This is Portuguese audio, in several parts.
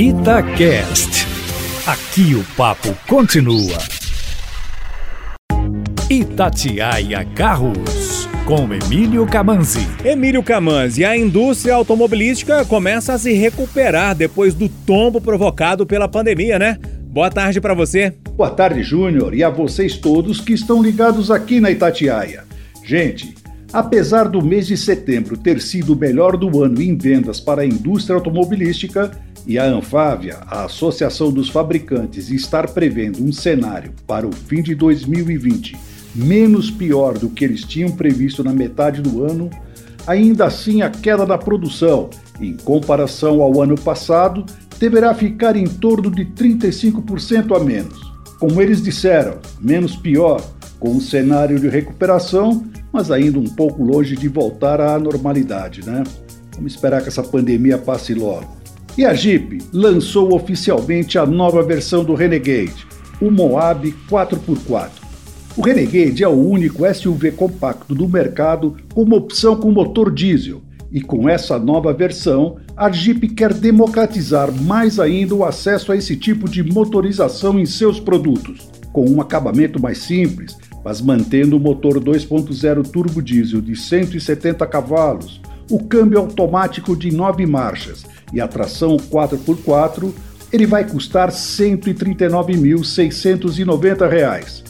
Itacast. Aqui o papo continua. Itatiaia Carros, com Emílio Camanzi. Emílio Camanzi, a indústria automobilística começa a se recuperar depois do tombo provocado pela pandemia, né? Boa tarde para você. Boa tarde, Júnior, e a vocês todos que estão ligados aqui na Itatiaia. Gente, apesar do mês de setembro ter sido o melhor do ano em vendas para a indústria automobilística, e a Anfávia, a Associação dos Fabricantes, estar prevendo um cenário para o fim de 2020 menos pior do que eles tinham previsto na metade do ano, ainda assim a queda da produção, em comparação ao ano passado, deverá ficar em torno de 35% a menos. Como eles disseram, menos pior, com um cenário de recuperação, mas ainda um pouco longe de voltar à normalidade, né? Vamos esperar que essa pandemia passe logo. E a Jeep lançou oficialmente a nova versão do Renegade, o Moab 4x4. O Renegade é o único SUV compacto do mercado com uma opção com motor diesel, e com essa nova versão, a Jeep quer democratizar mais ainda o acesso a esse tipo de motorização em seus produtos, com um acabamento mais simples, mas mantendo o motor 2.0 turbo diesel de 170 cavalos, o câmbio automático de 9 marchas e a tração 4x4, ele vai custar R$ 139.690.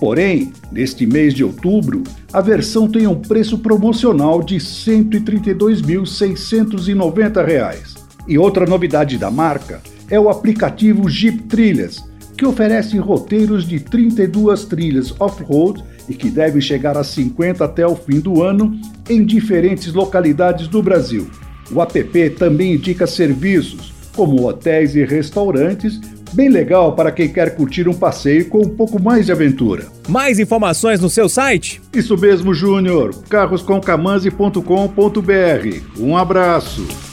Porém, neste mês de outubro, a versão tem um preço promocional de R$ 132.690. E outra novidade da marca é o aplicativo Jeep Trilhas, que oferece roteiros de 32 trilhas off-road e que devem chegar a 50 até o fim do ano em diferentes localidades do Brasil. O app também indica serviços, como hotéis e restaurantes, bem legal para quem quer curtir um passeio com um pouco mais de aventura. Mais informações no seu site? Isso mesmo, Júnior. carroscomcamanzi.com.br. Um abraço.